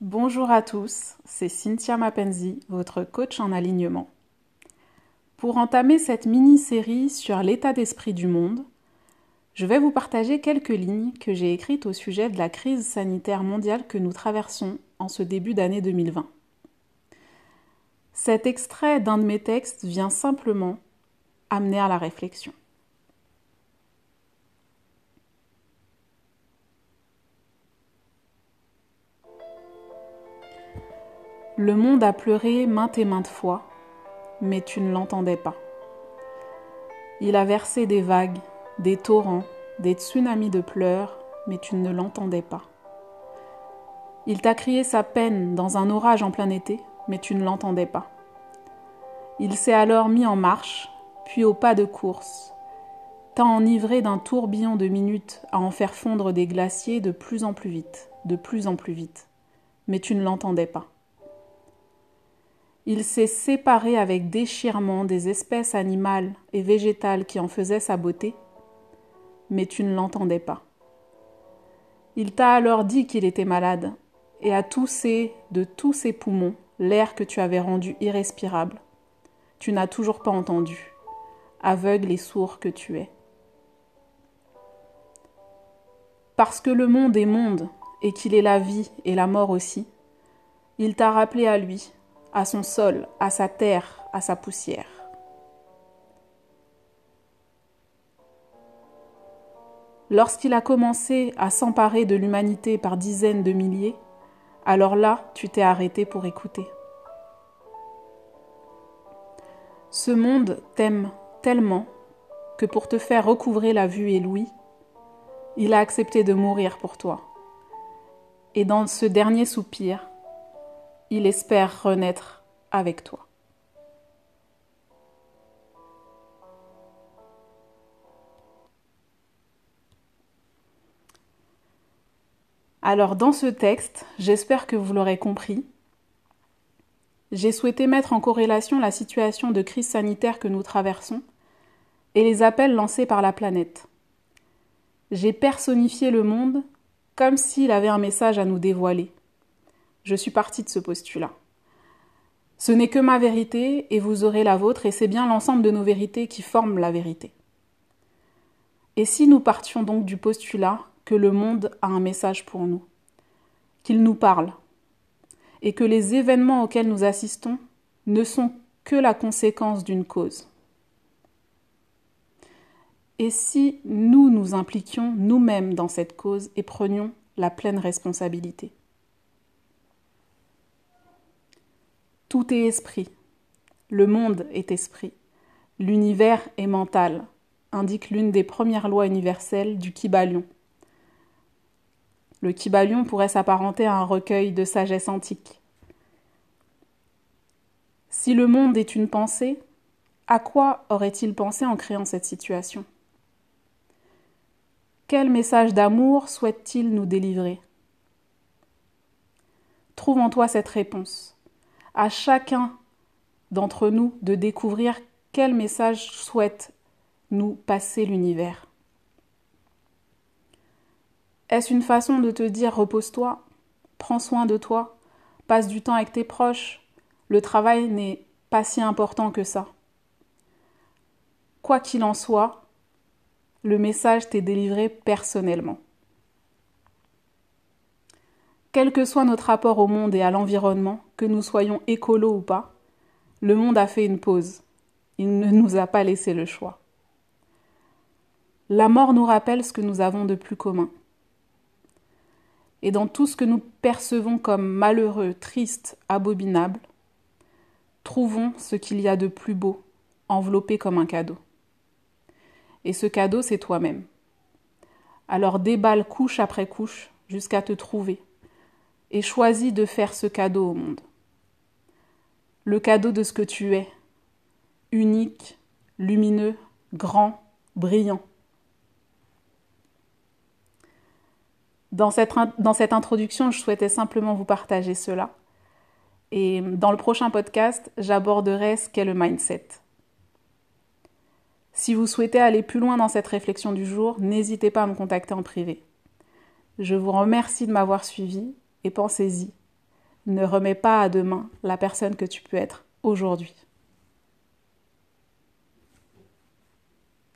Bonjour à tous, c'est Cynthia Mapenzi, votre coach en alignement. Pour entamer cette mini-série sur l'état d'esprit du monde, je vais vous partager quelques lignes que j'ai écrites au sujet de la crise sanitaire mondiale que nous traversons en ce début d'année 2020. Cet extrait d'un de mes textes vient simplement amener à la réflexion. Le monde a pleuré maintes et maintes fois, mais tu ne l'entendais pas. Il a versé des vagues, des torrents, des tsunamis de pleurs, mais tu ne l'entendais pas. Il t'a crié sa peine dans un orage en plein été, mais tu ne l'entendais pas. Il s'est alors mis en marche, puis au pas de course, t'a enivré d'un tourbillon de minutes à en faire fondre des glaciers de plus en plus vite, de plus en plus vite, mais tu ne l'entendais pas. Il s'est séparé avec déchirement des espèces animales et végétales qui en faisaient sa beauté, mais tu ne l'entendais pas. Il t'a alors dit qu'il était malade, et a toussé de tous ses poumons l'air que tu avais rendu irrespirable. Tu n'as toujours pas entendu, aveugle et sourd que tu es. Parce que le monde est monde, et qu'il est la vie et la mort aussi, il t'a rappelé à lui, à son sol, à sa terre, à sa poussière. Lorsqu'il a commencé à s'emparer de l'humanité par dizaines de milliers, alors là, tu t'es arrêté pour écouter. Ce monde t'aime tellement que pour te faire recouvrer la vue et l'ouïe, il a accepté de mourir pour toi. Et dans ce dernier soupir, il espère renaître avec toi. Alors dans ce texte, j'espère que vous l'aurez compris, j'ai souhaité mettre en corrélation la situation de crise sanitaire que nous traversons et les appels lancés par la planète. J'ai personnifié le monde comme s'il avait un message à nous dévoiler. Je suis partie de ce postulat. Ce n'est que ma vérité et vous aurez la vôtre et c'est bien l'ensemble de nos vérités qui forment la vérité. Et si nous partions donc du postulat que le monde a un message pour nous, qu'il nous parle, et que les événements auxquels nous assistons ne sont que la conséquence d'une cause. Et si nous nous impliquions nous-mêmes dans cette cause et prenions la pleine responsabilité? Tout est esprit. Le monde est esprit. L'univers est mental, indique l'une des premières lois universelles du Kybalion. Le Kybalion pourrait s'apparenter à un recueil de sagesse antique. Si le monde est une pensée, à quoi aurait-il pensé en créant cette situation? Quel message d'amour souhaite-t-il nous délivrer? Trouve en toi cette réponse à chacun d'entre nous de découvrir quel message souhaite nous passer l'univers. Est-ce une façon de te dire repose-toi, prends soin de toi, passe du temps avec tes proches, le travail n'est pas si important que ça. Quoi qu'il en soit, le message t'est délivré personnellement. Quel que soit notre rapport au monde et à l'environnement, que nous soyons écolos ou pas, le monde a fait une pause. Il ne nous a pas laissé le choix. La mort nous rappelle ce que nous avons de plus commun. Et dans tout ce que nous percevons comme malheureux, triste, abominable, trouvons ce qu'il y a de plus beau, enveloppé comme un cadeau. Et ce cadeau, c'est toi-même. Alors déballe couche après couche jusqu'à te trouver et choisis de faire ce cadeau au monde. Le cadeau de ce que tu es, unique, lumineux, grand, brillant. Dans cette, introduction, je souhaitais simplement vous partager cela. Et dans le prochain podcast, j'aborderai ce qu'est le mindset. Si vous souhaitez aller plus loin dans cette réflexion du jour, n'hésitez pas à me contacter en privé. Je vous remercie de m'avoir suivi et pensez-y. ne remets pas à demain la personne que tu peux être aujourd'hui.